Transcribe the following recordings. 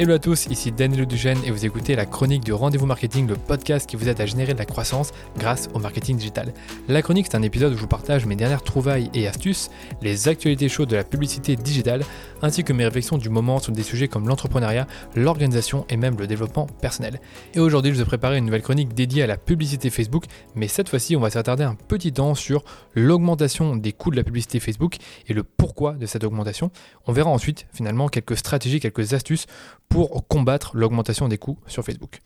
Hello à tous, ici Daniel Duchesne et vous écoutez la chronique du Rendez-vous Marketing, le podcast qui vous aide à générer de la croissance grâce au marketing digital. La chronique, c'est un épisode où je vous partage mes dernières trouvailles et astuces, les actualités chaudes de la publicité digitale, ainsi que mes réflexions du moment sur des sujets comme l'entrepreneuriat, l'organisation et même le développement personnel. Et aujourd'hui, je vous ai préparé une nouvelle chronique dédiée à la publicité Facebook, mais cette fois-ci, on va s'attarder un petit temps sur l'augmentation des coûts de la publicité Facebook et le pourquoi de cette augmentation. On verra ensuite, finalement, quelques stratégies, quelques astuces pour combattre l'augmentation des coûts sur Facebook.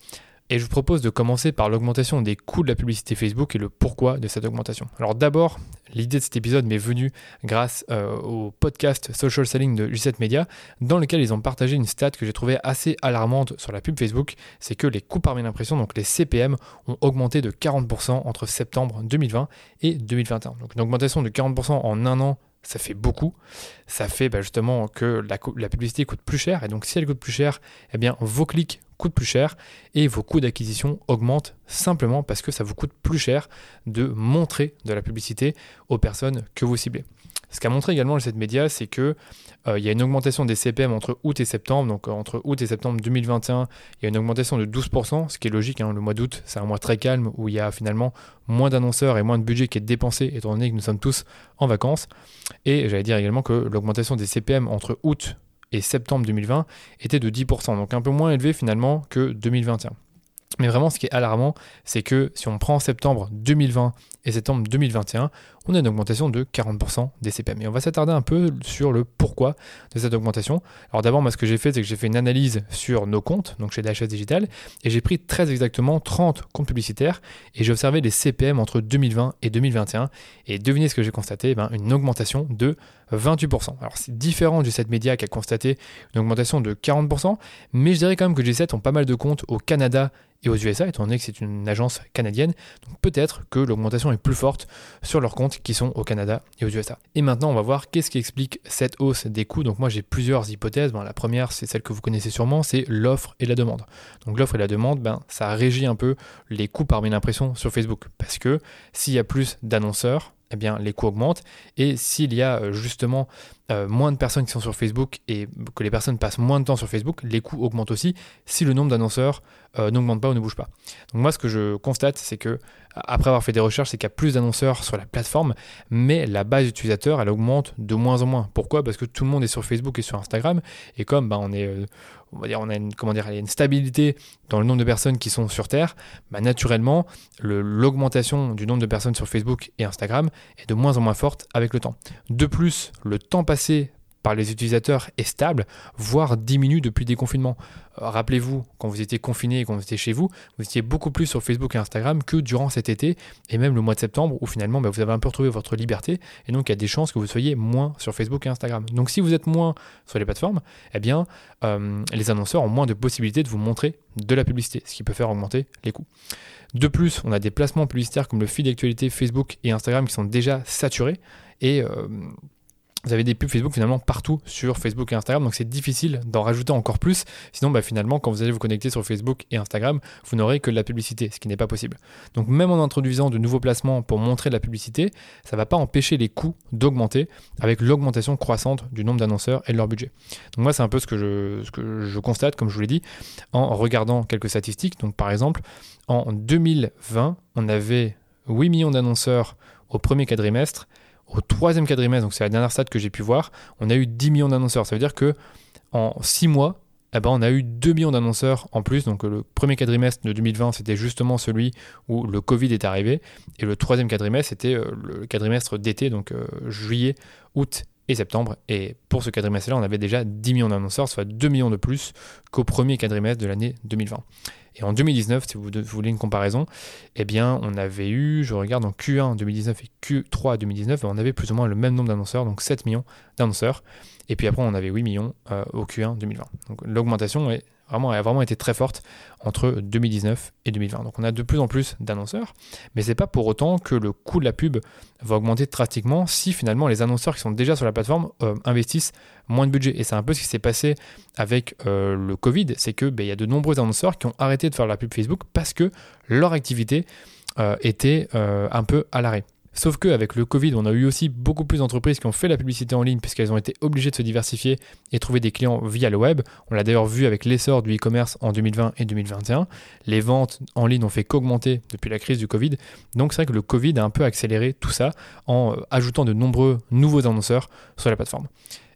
Et je vous propose de commencer par l'augmentation des coûts de la publicité Facebook et le pourquoi de cette augmentation. Alors d'abord, l'idée de cet épisode m'est venue grâce euh, au podcast Social Selling de G7 Media, dans lequel ils ont partagé une stat que j'ai trouvée assez alarmante sur la pub Facebook, c'est que les coûts par mille impressions, donc les CPM, ont augmenté de 40% entre septembre 2020 et 2021. Donc une augmentation de 40% en un an ça fait beaucoup. Ça fait bah, justement que la, publicité coûte plus cher. Et donc, si elle coûte plus cher, eh bien, vos clics coûtent plus cher et vos coûts d'acquisition augmentent simplement parce que ça vous coûte plus cher de montrer de la publicité aux personnes que vous ciblez. Ce qu'a montré également cette média, c'est que euh, il y a une augmentation des CPM entre août et septembre. Donc euh, entre août et septembre 2021, il y a une augmentation de 12%, ce qui est logique. Hein. le mois d'août, c'est un mois très calme où il y a finalement moins d'annonceurs et moins de budget qui est dépensé, étant donné que nous sommes tous en vacances. Et j'allais dire également que l'augmentation des CPM entre août et septembre 2020 était de 10%, donc un peu moins élevé finalement que 2021. Mais vraiment, ce qui est alarmant, c'est que si on prend septembre 2020 et septembre 2021, on a une augmentation de 40% des CPM. Et on va s'attarder un peu sur le pourquoi de cette augmentation. Alors d'abord, moi, ce que j'ai fait, c'est que j'ai fait une analyse sur nos comptes, donc chez DHS Digital, et j'ai pris très exactement 30 comptes publicitaires, et j'ai observé les CPM entre 2020 et 2021. Et devinez ce que j'ai constaté eh ben, Une augmentation de 28%. Alors c'est différent du 7 Media qui a constaté une augmentation de 40%, mais je dirais quand même que G7 ont pas mal de comptes au Canada et aux USA, étant donné que c'est une agence canadienne. Donc peut-être que l'augmentation plus forte sur leurs comptes qui sont au Canada et aux USA. Et maintenant, on va voir qu'est-ce qui explique cette hausse des coûts. Donc moi, j'ai plusieurs hypothèses. la première, c'est celle que vous connaissez sûrement, c'est l'offre et la demande. Donc l'offre et la demande, ben, ça régit un peu les coûts par mille impressions sur Facebook. Parce que s'il y a plus d'annonceurs, eh les coûts augmentent. Et s'il y a euh, justement euh, moins de personnes qui sont sur Facebook et que les personnes passent moins de temps sur Facebook, les coûts augmentent aussi si le nombre d'annonceurs euh, n'augmente pas ou ne bouge pas. Donc moi, ce que je constate, c'est que après avoir fait des recherches, c'est qu'il y a plus d'annonceurs sur la plateforme, mais la base d'utilisateurs, elle augmente de moins en moins. Pourquoi? Parce que tout le monde est sur Facebook et sur Instagram, et comme bah, on est, on va dire, on a une, comment dire, une stabilité dans le nombre de personnes qui sont sur Terre, bah, naturellement, l'augmentation du nombre de personnes sur Facebook et Instagram est de moins en moins forte avec le temps. De plus, le temps passé par les utilisateurs est stable, voire diminue depuis le déconfinement. Euh, rappelez-vous, quand vous étiez confiné et quand vous étiez chez vous, vous étiez beaucoup plus sur Facebook et Instagram que durant cet été et même le mois de septembre où finalement bah, vous avez un peu retrouvé votre liberté et donc il y a des chances que vous soyez moins sur Facebook et Instagram. Donc si vous êtes moins sur les plateformes, eh bien euh, les annonceurs ont moins de possibilités de vous montrer de la publicité, ce qui peut faire augmenter les coûts. De plus, on a des placements publicitaires comme le feed d'actualité Facebook et Instagram qui sont déjà saturés et euh, vous avez des pubs Facebook finalement partout sur Facebook et Instagram, donc c'est difficile d'en rajouter encore plus. Sinon, bah, finalement, quand vous allez vous connecter sur Facebook et Instagram, vous n'aurez que de la publicité, ce qui n'est pas possible. Donc même en introduisant de nouveaux placements pour montrer de la publicité, ça ne va pas empêcher les coûts d'augmenter avec l'augmentation croissante du nombre d'annonceurs et de leur budget. Donc moi, c'est un peu ce que, je, ce que je constate, comme je vous l'ai dit, en regardant quelques statistiques. Donc par exemple, en 2020, on avait 8 millions d'annonceurs au premier quadrimestre au troisième quadrimestre, donc c'est la dernière stat que j'ai pu voir, on a eu 10 millions d'annonceurs. Ça veut dire que en 6 mois, eh ben, on a eu 2 millions d'annonceurs en plus. Donc le premier quadrimestre de 2020, c'était justement celui où le Covid est arrivé. Et le troisième quadrimestre, c'était euh, le quadrimestre d'été, donc euh, juillet, août et septembre. Et pour ce quadrimestre-là, on avait déjà 10 millions d'annonceurs, soit 2 millions de plus qu'au premier quadrimestre de l'année 2020. Et en 2019, si vous, voulez une comparaison, eh bien, on avait eu, je regarde en Q1 2019 et Q3 2019, on avait plus ou moins le même nombre d'annonceurs, donc 7 millions d'annonceurs. Et puis après, on avait 8 millions euh, au Q1 2020. Donc l'augmentation est Vraiment, elle a vraiment été très forte entre 2019 et 2020. Donc on a de plus en plus d'annonceurs, mais c'est pas pour autant que le coût de la pub va augmenter drastiquement si finalement les annonceurs qui sont déjà sur la plateforme euh, investissent moins de budget. Et c'est un peu ce qui s'est passé avec euh, le Covid, c'est que ben, il y a de nombreux annonceurs qui ont arrêté de faire la pub Facebook parce que leur activité euh, était un peu à l'arrêt. Sauf qu'avec le Covid, on a eu aussi beaucoup plus d'entreprises qui ont fait la publicité en ligne puisqu'elles ont été obligées de se diversifier et trouver des clients via le web. On l'a d'ailleurs vu avec l'essor du e-commerce en 2020 et 2021. Les ventes en ligne ont fait qu'augmenter depuis la crise du Covid. Donc c'est vrai que le Covid a un peu accéléré tout ça en euh, ajoutant de nombreux nouveaux annonceurs sur la plateforme.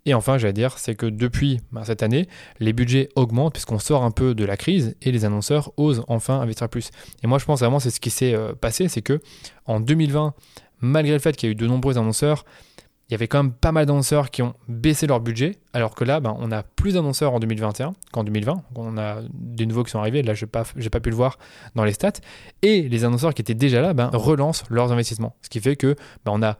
Et enfin, j'allais dire, c'est que depuis ben, cette année, les budgets augmentent puisqu'on sort un peu de la crise et les annonceurs osent enfin investir plus. Et moi, je pense vraiment c'est ce qui s'est euh, passé, c'est que en 2020, malgré le fait qu'il y a eu de nombreux annonceurs, il y avait quand même pas mal d'annonceurs qui ont baissé leur budget, alors que là, ben, on a plus d'annonceurs en 2021 qu'en 2020. On a des nouveaux qui sont arrivés, là, je n'ai pas, pu le voir dans les stats. Et les annonceurs qui étaient déjà là ben, relancent leurs investissements. Ce qui fait que ben, on a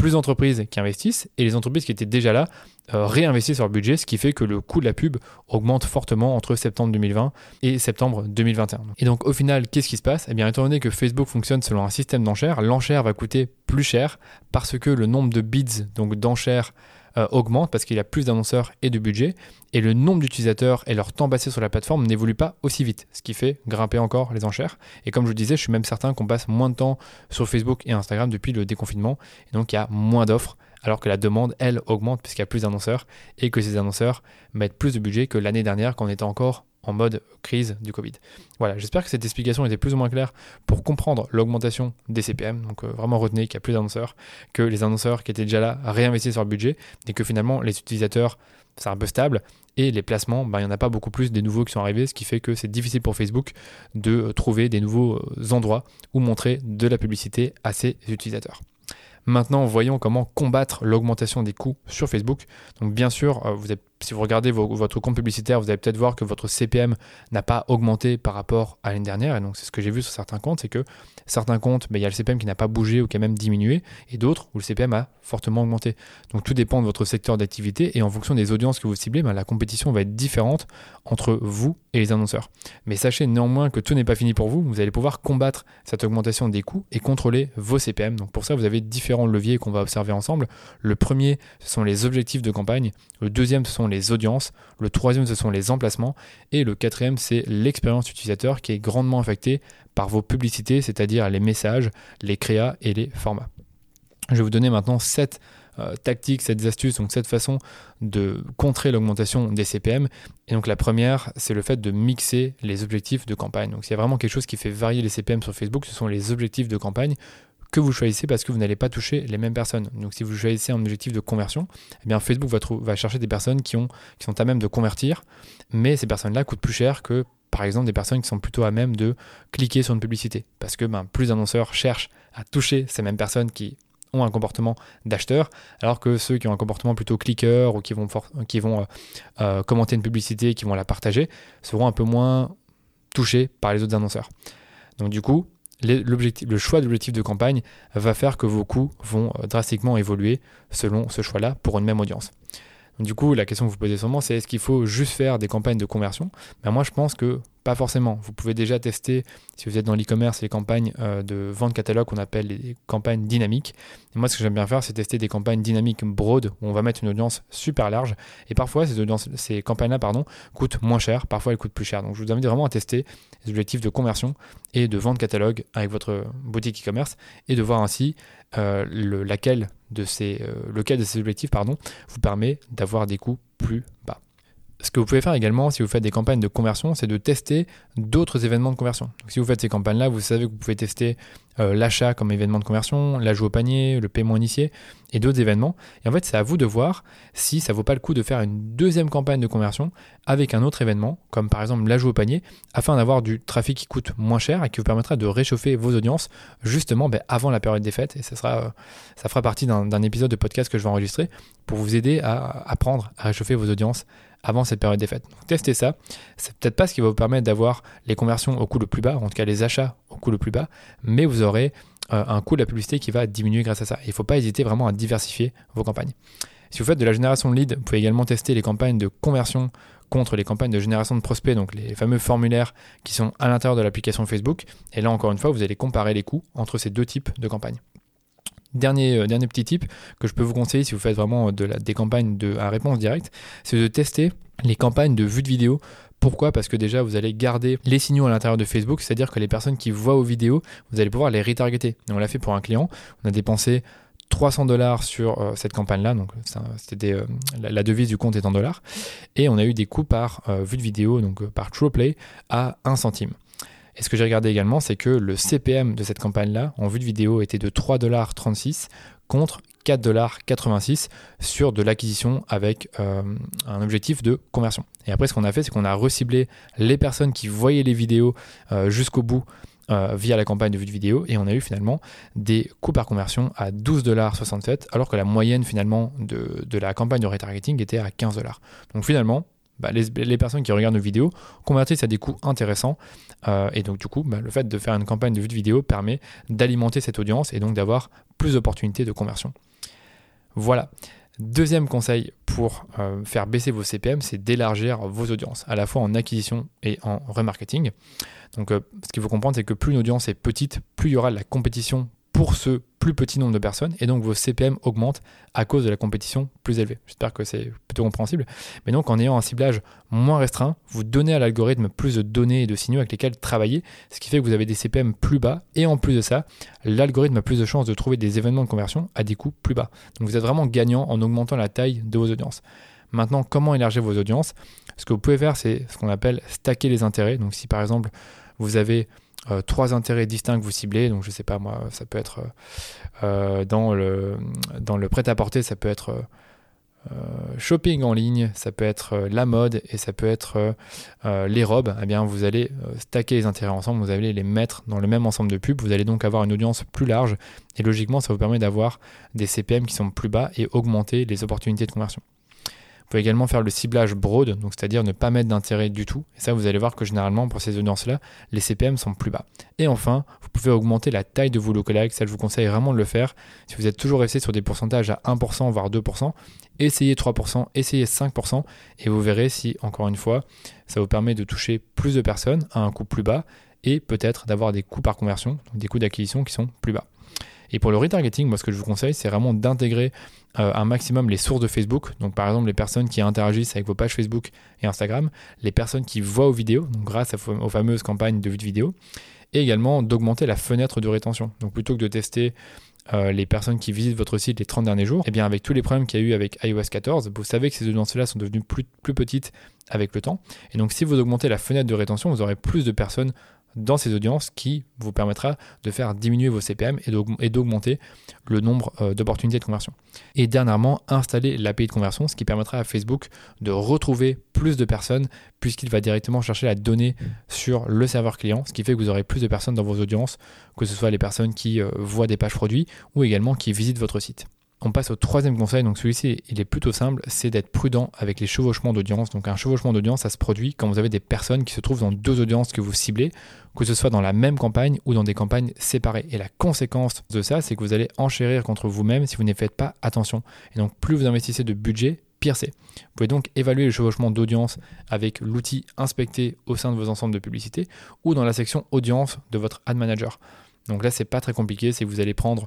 plus d'entreprises qui investissent et les entreprises qui étaient déjà là euh, réinvestissent leur budget, ce qui fait que le coût de la pub augmente fortement entre septembre 2020 et septembre 2021. Et donc au final, qu'est-ce qui se passe? Eh bien, étant donné que Facebook fonctionne selon un système d'enchères, l'enchère va coûter plus cher parce que le nombre de bids, donc d'enchères, euh, augmente parce qu'il y a plus d'annonceurs et de budget, et le nombre d'utilisateurs et leur temps passé sur la plateforme n'évolue pas aussi vite, ce qui fait grimper encore les enchères. Et comme je disais, je suis même certain qu'on passe moins de temps sur Facebook et Instagram depuis le déconfinement, et donc il y a moins d'offres, alors que la demande, elle, augmente puisqu'il y a plus d'annonceurs, et que ces annonceurs mettent plus de budget que l'année dernière quand on était encore en mode crise du Covid. Voilà, j'espère que cette explication était plus ou moins claire pour comprendre l'augmentation des CPM. Donc euh, vraiment retenez qu'il y a plus d'annonceurs, que les annonceurs qui étaient déjà là réinvestissent leur budget et que finalement les utilisateurs, c'est un peu stable et les placements, ben, il n'y en a pas beaucoup plus des nouveaux qui sont arrivés, ce qui fait que c'est difficile pour Facebook de euh, trouver des nouveaux euh, endroits où montrer de la publicité à ses utilisateurs. Maintenant, voyons comment combattre l'augmentation des coûts sur Facebook. Donc bien sûr, vous êtes si vous regardez votre compte publicitaire, vous allez peut-être voir que votre CPM n'a pas augmenté par rapport à l'année dernière. Et donc, c'est ce que j'ai vu sur certains comptes, c'est que certains comptes, ben, il y a le CPM qui n'a pas bougé ou qui a même diminué, et d'autres où le CPM a fortement augmenté. Donc, tout dépend de votre secteur d'activité, et en fonction des audiences que vous ciblez, ben, la compétition va être différente entre vous et les annonceurs. Mais sachez néanmoins que tout n'est pas fini pour vous. Vous allez pouvoir combattre cette augmentation des coûts et contrôler vos CPM. Donc, pour ça, vous avez différents leviers qu'on va observer ensemble. Le premier, ce sont les objectifs de campagne. Le deuxième, ce sont les audiences. Le troisième, ce sont les emplacements. Et le quatrième, c'est l'expérience utilisateur qui est grandement affectée par vos publicités, c'est-à-dire les messages, les créas et les formats. Je vais vous donner maintenant 7 euh, tactiques, 7 astuces, donc cette façon de contrer l'augmentation des CPM. Et donc la première, c'est le fait de mixer les objectifs de campagne. Donc s'il y a vraiment quelque chose qui fait varier les CPM sur Facebook, ce sont les objectifs de campagne que vous choisissez parce que vous n'allez pas toucher les mêmes personnes. Donc si vous choisissez un objectif de conversion, eh Facebook va, chercher des personnes qui, ont, qui sont à même de convertir, mais ces personnes-là coûtent plus cher que par exemple des personnes qui sont plutôt à même de cliquer sur une publicité. Parce que ben, plus d'annonceurs cherchent à toucher ces mêmes personnes qui ont un comportement d'acheteur, alors que ceux qui ont un comportement plutôt cliqueur ou qui vont, qui vont euh, euh, commenter une publicité, qui vont la partager, seront un peu moins touchés par les autres annonceurs. Donc du coup, le choix d'objectif de campagne va faire que vos coûts vont euh, drastiquement évoluer selon ce choix-là pour une même audience. Du coup, la question que vous posez sûrement, c'est est-ce qu'il faut juste faire des campagnes de conversion? Ben Moi, je pense que pas forcément. Vous pouvez déjà tester, si vous êtes dans l'e-commerce, les campagnes euh, de vente catalogue qu'on appelle les campagnes dynamiques. Et moi, ce que j'aime bien faire, c'est tester des campagnes dynamiques broad, où on va mettre une audience super large. Et parfois, ces, campagnes-là coûtent moins cher, parfois elles coûtent plus cher. Donc, je vous invite vraiment à tester les objectifs de conversion et de vente catalogue avec votre boutique e-commerce et de voir ainsi euh, le, laquelle de ces, euh, lequel de ces objectifs pardon, vous permet d'avoir des coûts plus bas ce que vous pouvez faire également si vous faites des campagnes de conversion, c'est de tester d'autres événements de conversion. si vous faites ces campagnes-là, vous savez que vous pouvez tester euh, l'achat comme événement de conversion, l'ajout au panier, le paiement initié et d'autres événements. Et en fait, c'est à vous de voir si ça vaut pas le coup de faire une deuxième campagne de conversion avec un autre événement, comme par exemple l'ajout au panier, afin d'avoir du trafic qui coûte moins cher et qui vous permettra de réchauffer vos audiences justement ben, avant la période des fêtes. Et ça, sera, euh, ça fera partie d'un épisode de podcast que je vais enregistrer pour vous aider à apprendre à réchauffer vos audiences avant cette période des fêtes. Donc testez ça. C'est peut-être pas ce qui va vous permettre d'avoir les conversions au coût le plus bas, en tout cas les achats au coût le plus bas, mais vous aurez euh, un coût de la publicité qui va diminuer grâce à ça. Il ne faut pas hésiter vraiment à diversifier vos campagnes. Si vous faites de la génération de leads, vous pouvez également tester les campagnes de conversion contre les campagnes de génération de prospects, donc les fameux formulaires qui sont à l'intérieur de l'application Facebook. Et là, encore une fois, vous allez comparer les coûts entre ces deux types de campagnes. Dernier, euh, dernier petit tip que je peux vous conseiller si vous faites vraiment la, des campagnes de, à réponse directe, c'est de tester les campagnes de vue de vidéo Pourquoi? Parce que déjà, vous allez garder les signaux à l'intérieur de Facebook, c'est-à-dire que les personnes qui voient vos vidéos, vous allez pouvoir les retargeter. Et on l'a fait pour un client. On a dépensé 300 dollars sur euh, cette campagne-là, donc euh, la, devise du compte est en dollars, et on a eu des coûts par euh, vue de vidéo, donc par TruePlay, à 1 centime. Et ce que j'ai regardé également, c'est que le CPM de cette campagne-là, en vue de vidéo, était de 3,36$ contre 4,86$ sur de l'acquisition avec un objectif de conversion. Et après, ce qu'on a fait, c'est qu'on a reciblé les personnes qui voyaient les vidéos jusqu'au bout euh, via la campagne de vue de vidéo et on a eu finalement des coûts par conversion à 12,67$ alors que la moyenne finalement de, la campagne de retargeting était à 15$. Donc finalement, bah, les, personnes qui regardent nos vidéos convertissent à des coûts intéressants. Euh, et donc, du coup, bah, le fait de faire une campagne de vue de vidéo permet d'alimenter cette audience et donc d'avoir plus d'opportunités de conversion. Voilà. Deuxième conseil pour euh, faire baisser vos CPM, c'est d'élargir vos audiences, à la fois en acquisition et en remarketing. Donc, euh, ce qu'il faut comprendre, c'est que plus une audience est petite, plus il y aura de la compétition pour ce plus petit nombre de personnes et donc vos CPM augmentent à cause de la compétition plus élevée. J'espère que c'est plutôt compréhensible. Mais donc en ayant un ciblage moins restreint, vous donnez à l'algorithme plus de données et de signaux avec lesquels travailler, ce qui fait que vous avez des CPM plus bas et en plus de ça, l'algorithme a plus de chances de trouver des événements de conversion à des coûts plus bas. Donc vous êtes vraiment gagnant en augmentant la taille de vos audiences. Maintenant, comment élargir vos audiences? Ce que vous pouvez faire, c'est ce qu'on appelle stacker les intérêts. Donc si par exemple vous avez euh, trois intérêts distincts que vous ciblez. Donc, je sais pas, moi, ça peut être euh, euh, dans le, dans le prêt-à-porter, ça peut être shopping en ligne, ça peut être la mode et ça peut être les robes. Eh bien, vous allez stacker les intérêts ensemble, vous allez les mettre dans le même ensemble de pubs. Vous allez donc avoir une audience plus large et logiquement, ça vous permet d'avoir des CPM qui sont plus bas et augmenter les opportunités de conversion. Vous pouvez également faire le ciblage broad, donc c'est-à-dire ne pas mettre d'intérêt du tout. Et ça, vous allez voir que généralement, pour ces audiences-là, les CPM sont plus bas. Et enfin, vous pouvez augmenter la taille de vos lookalikes. Ça, je vous conseille vraiment de le faire. Si vous êtes toujours resté sur des pourcentages à 1%, voire 2%, essayez 3%, essayez 5%, et vous verrez si, encore une fois, ça vous permet de toucher plus de personnes à un coût plus bas et peut-être d'avoir des coûts par conversion, donc des coûts d'acquisition qui sont plus bas. Et pour le retargeting, moi ce que je vous conseille, c'est vraiment d'intégrer euh, un maximum les sources de Facebook. Donc par exemple les personnes qui interagissent avec vos pages Facebook et Instagram, les personnes qui voient aux vidéos, donc grâce aux fameuses campagnes de vue de vidéo, et également d'augmenter la fenêtre de rétention. Donc plutôt que de tester euh, les personnes qui visitent votre site les 30 derniers jours, et eh bien avec tous les problèmes qu'il y a eu avec iOS 14, vous savez que ces audiences-là sont devenues plus petites avec le temps. Et donc si vous augmentez la fenêtre de rétention, vous aurez plus de personnes dans ces audiences qui vous permettra de faire diminuer vos CPM et d'augmenter le nombre euh, d'opportunités de conversion. Et dernièrement, installer l'API de conversion, ce qui permettra à Facebook de retrouver plus de personnes puisqu'il va directement chercher la donnée sur le serveur client, ce qui fait que vous aurez plus de personnes dans vos audiences, que ce soit les personnes qui euh, voient des pages produits ou également qui visitent votre site. On passe au troisième conseil, donc celui-ci il est plutôt simple, c'est d'être prudent avec les chevauchements d'audience. Donc un chevauchement d'audience, ça se produit quand vous avez des personnes qui se trouvent dans deux audiences que vous ciblez, que ce soit dans la même campagne ou dans des campagnes séparées. Et la conséquence de ça, c'est que vous allez enchérir contre vous-même si vous ne faites pas attention. Et donc plus vous investissez de budget, pire c'est. Vous pouvez donc évaluer le chevauchement d'audience avec l'outil inspecté au sein de vos ensembles de publicité ou dans la section audience de votre ad manager. Donc là, c'est pas très compliqué, c'est que vous allez prendre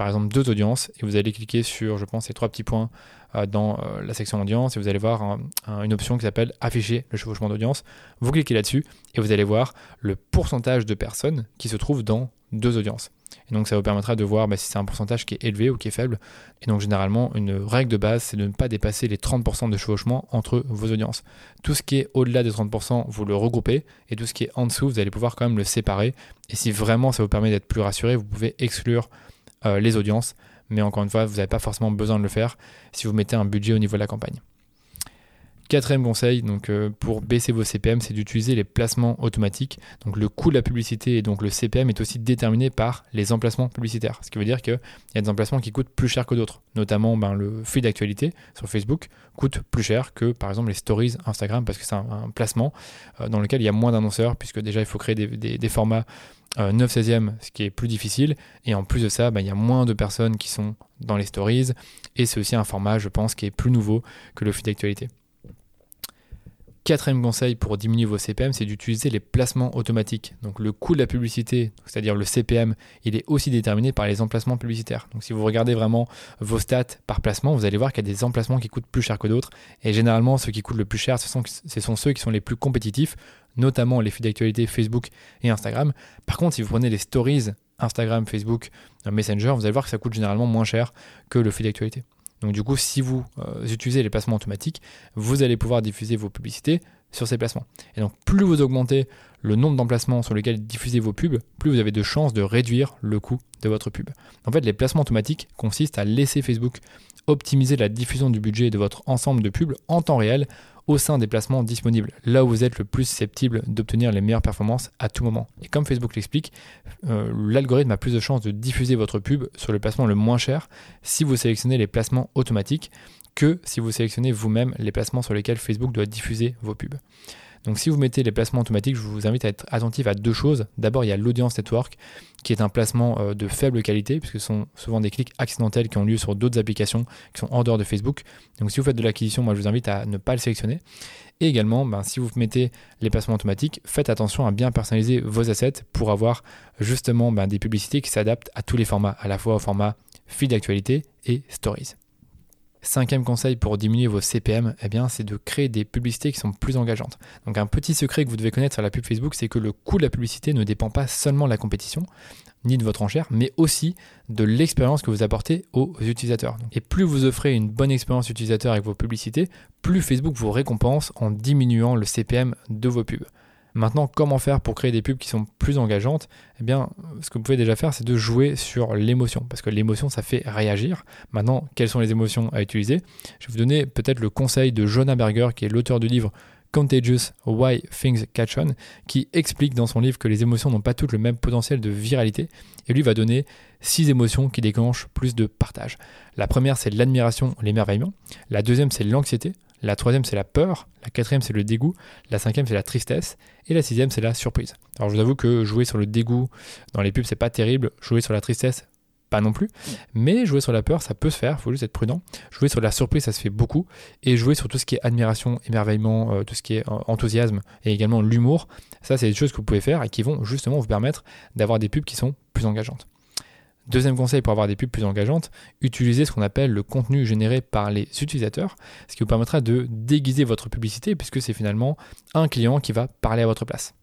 par exemple deux audiences et vous allez cliquer sur, je pense, ces trois petits points euh, dans euh, la section audience et vous allez voir une option qui s'appelle afficher le chevauchement d'audience. Vous cliquez là-dessus et vous allez voir le pourcentage de personnes qui se trouvent dans deux audiences. Et donc ça vous permettra de voir bah, si c'est un pourcentage qui est élevé ou qui est faible. Et donc généralement, une règle de base, c'est de ne pas dépasser les 30% de chevauchement entre vos audiences. Tout ce qui est au-delà des 30%, vous le regroupez. Et tout ce qui est en dessous, vous allez pouvoir quand même le séparer. Et si vraiment ça vous permet d'être plus rassuré, vous pouvez exclure les audiences. Mais encore une fois, vous n'avez pas forcément besoin de le faire si vous mettez un budget au niveau de la campagne. Quatrième conseil, donc euh, pour baisser vos CPM, c'est d'utiliser les placements automatiques. Donc le coût de la publicité et donc le CPM est aussi déterminé par les emplacements publicitaires. Ce qui veut dire qu'il y a des emplacements qui coûtent plus cher que d'autres. Notamment ben, le feed d'actualité sur Facebook coûte plus cher que par exemple les stories Instagram parce que c'est un, placement euh, dans lequel il y a moins d'annonceurs puisque déjà il faut créer des, formats 9 16e, ce qui est plus difficile. Et en plus de ça, ben, il y a moins de personnes qui sont dans les stories. Et c'est aussi un format, je pense, qui est plus nouveau que le feed d'actualité. Quatrième conseil pour diminuer vos CPM, c'est d'utiliser les placements automatiques. Donc le coût de la publicité, c'est-à-dire le CPM, il est aussi déterminé par les emplacements publicitaires. Donc si vous regardez vraiment vos stats par placement, vous allez voir qu'il y a des emplacements qui coûtent plus cher que d'autres. Et généralement, ceux qui coûtent le plus cher, ce sont, ce sont ceux qui sont les plus compétitifs, notamment les flux d'actualité Facebook et Instagram. Par contre, si vous prenez les stories Instagram, Facebook, Messenger, vous allez voir que ça coûte généralement moins cher que le flux d'actualité. Donc du coup, si vous euh, utilisez les placements automatiques, vous allez pouvoir diffuser vos publicités sur ces placements. Et donc plus vous augmentez le nombre d'emplacements sur lesquels diffusez vos pubs, plus vous avez de chances de réduire le coût de votre pub. En fait, les placements automatiques consistent à laisser Facebook optimiser la diffusion du budget de votre ensemble de pubs en temps réel au sein des placements disponibles, là où vous êtes le plus susceptible d'obtenir les meilleures performances à tout moment. Et comme Facebook l'explique, euh, l'algorithme a plus de chances de diffuser votre pub sur le placement le moins cher si vous sélectionnez les placements automatiques que si vous sélectionnez vous-même les placements sur lesquels Facebook doit diffuser vos pubs. Donc si vous mettez les placements automatiques, je vous invite à être attentif à deux choses. D'abord, il y a l'audience network, qui est un placement euh, de faible qualité, puisque ce sont souvent des clics accidentels qui ont lieu sur d'autres applications qui sont en dehors de Facebook. Donc si vous faites de l'acquisition, moi je vous invite à ne pas le sélectionner. Et également, ben, si vous mettez les placements automatiques, faites attention à bien personnaliser vos assets pour avoir justement ben, des publicités qui s'adaptent à tous les formats, à la fois au format feed d'actualité et stories. Cinquième conseil pour diminuer vos CPM, eh bien, c'est de créer des publicités qui sont plus engageantes. Donc un petit secret que vous devez connaître sur la pub Facebook, c'est que le coût de la publicité ne dépend pas seulement de la compétition, ni de votre enchère, mais aussi de l'expérience que vous apportez aux utilisateurs. Et plus vous offrez une bonne expérience utilisateur avec vos publicités, plus Facebook vous récompense en diminuant le CPM de vos pubs. Maintenant, comment faire pour créer des pubs qui sont plus engageantes? Eh bien, ce que vous pouvez déjà faire, c'est de jouer sur l'émotion, parce que l'émotion, ça fait réagir. Maintenant, quelles sont les émotions à utiliser? Je vais vous donner peut-être le conseil de Jonah Berger, qui est l'auteur du livre Contagious Why Things Catch On, qui explique dans son livre que les émotions n'ont pas toutes le même potentiel de viralité, et lui va donner six émotions qui déclenchent plus de partage. La première, c'est l'admiration, l'émerveillement. La deuxième, c'est l'anxiété. La troisième, c'est la peur. La quatrième, c'est le dégoût. La cinquième, c'est la tristesse. Et la sixième, c'est la surprise. Alors, je vous avoue que jouer sur le dégoût dans les pubs, c'est pas terrible. Jouer sur la tristesse, pas non plus. Mais jouer sur la peur, ça peut se faire. Il faut juste être prudent. Jouer sur la surprise, ça se fait beaucoup. Et jouer sur tout ce qui est admiration, émerveillement, euh, tout ce qui est euh, enthousiasme et également l'humour, ça, c'est des choses que vous pouvez faire et qui vont justement vous permettre d'avoir des pubs qui sont plus engageantes. Deuxième conseil pour avoir des pubs plus engageantes, utilisez ce qu'on appelle le contenu généré par les utilisateurs, ce qui vous permettra de déguiser votre publicité puisque c'est finalement un client qui va parler à votre place.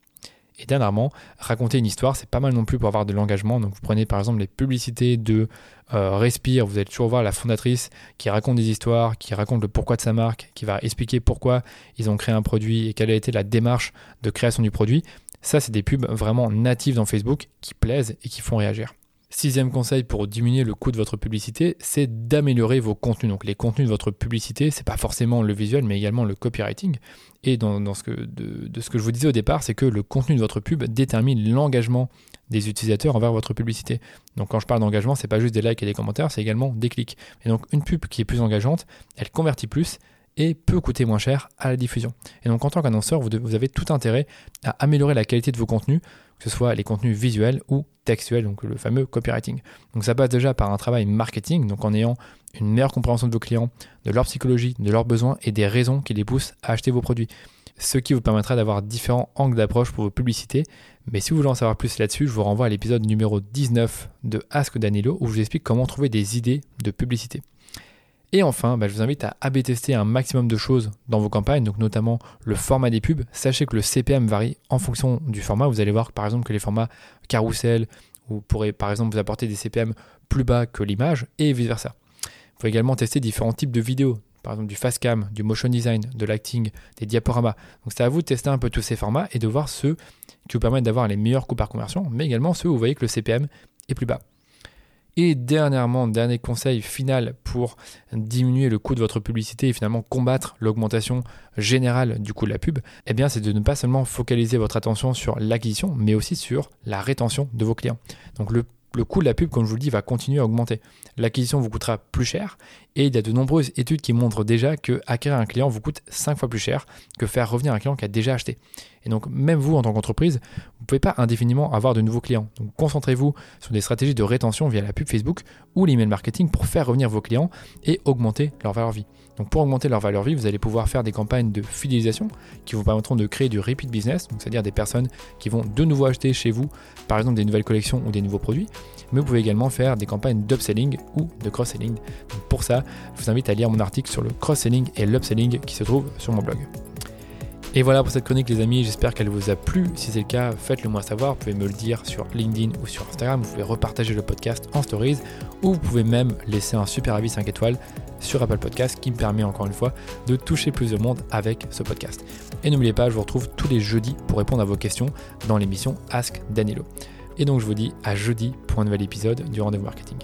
Et dernièrement, raconter une histoire, c'est pas mal non plus pour avoir de l'engagement. Donc vous prenez par exemple les publicités de euh, Respire, vous allez toujours voir la fondatrice qui raconte des histoires, qui raconte le pourquoi de sa marque, qui va expliquer pourquoi ils ont créé un produit et quelle a été la démarche de création du produit. Ça, c'est des pubs vraiment natives dans Facebook qui plaisent et qui font réagir. Sixième conseil pour diminuer le coût de votre publicité, c'est d'améliorer vos contenus. Donc les contenus de votre publicité, c'est pas forcément le visuel, mais également le copywriting. Et ce que, de, ce que je vous disais au départ, c'est que le contenu de votre pub détermine l'engagement des utilisateurs envers votre publicité. Donc quand je parle d'engagement, c'est pas juste des likes et des commentaires, c'est également des clics. Et donc une pub qui est plus engageante, elle convertit plus et peut coûter moins cher à la diffusion. Et donc en tant qu'annonceur, vous, avez tout intérêt à améliorer la qualité de vos contenus, que ce soit les contenus visuels ou textuels, donc le fameux copywriting. Donc ça passe déjà par un travail marketing, donc en ayant une meilleure compréhension de vos clients, de leur psychologie, de leurs besoins et des raisons qui les poussent à acheter vos produits. Ce qui vous permettra d'avoir différents angles d'approche pour vos publicités. Mais si vous voulez en savoir plus là-dessus, je vous renvoie à l'épisode numéro 19 de Ask Danilo où je vous explique comment trouver des idées de publicité. Et enfin, bah, je vous invite à AB tester un maximum de choses dans vos campagnes, donc notamment le format des pubs. Sachez que le CPM varie en fonction du format. Vous allez voir par exemple que les formats carousel, vous pourrez par exemple vous apporter des CPM plus bas que l'image et vice versa. Vous pouvez également tester différents types de vidéos, par exemple du fast cam, du motion design, de l'acting, des diaporamas. Donc c'est à vous de tester un peu tous ces formats et de voir ceux qui vous permettent d'avoir les meilleurs coûts par conversion, mais également ceux où vous voyez que le CPM est plus bas. Et dernièrement, dernier conseil final pour diminuer le coût de votre publicité et finalement combattre l'augmentation générale du coût de la pub, eh bien c'est de ne pas seulement focaliser votre attention sur l'acquisition, mais aussi sur la rétention de vos clients. Donc le le coût de la pub, comme je vous le dis, va continuer à augmenter. L'acquisition vous coûtera plus cher et il y a de nombreuses études qui montrent déjà que acquérir un client vous coûte 5 fois plus cher que faire revenir un client qui a déjà acheté. Et donc même vous en tant qu'entreprise, vous ne pouvez pas indéfiniment avoir de nouveaux clients. Donc concentrez-vous sur des stratégies de rétention via la pub Facebook ou l'email marketing pour faire revenir vos clients et augmenter leur valeur vie. Donc pour augmenter leur valeur vie, vous allez pouvoir faire des campagnes de fidélisation qui vous permettront de créer du repeat business, c'est-à-dire des personnes qui vont de nouveau acheter chez vous, par exemple des nouvelles collections ou des nouveaux produits. Mais vous pouvez également faire des campagnes d'upselling ou de cross-selling. Pour ça, je vous invite à lire mon article sur le cross-selling et l'upselling qui se trouve sur mon blog. Et voilà pour cette chronique les amis, j'espère qu'elle vous a plu. Si c'est le cas, faites-le moi savoir, vous pouvez me le dire sur LinkedIn ou sur Instagram, vous pouvez repartager le podcast en stories ou vous pouvez même laisser un super avis 5 étoiles sur Apple Podcast qui me permet encore une fois de toucher plus de monde avec ce podcast. Et n'oubliez pas, je vous retrouve tous les jeudis pour répondre à vos questions dans l'émission Ask Danilo. Et donc je vous dis à jeudi pour un nouvel épisode du rendez-vous marketing.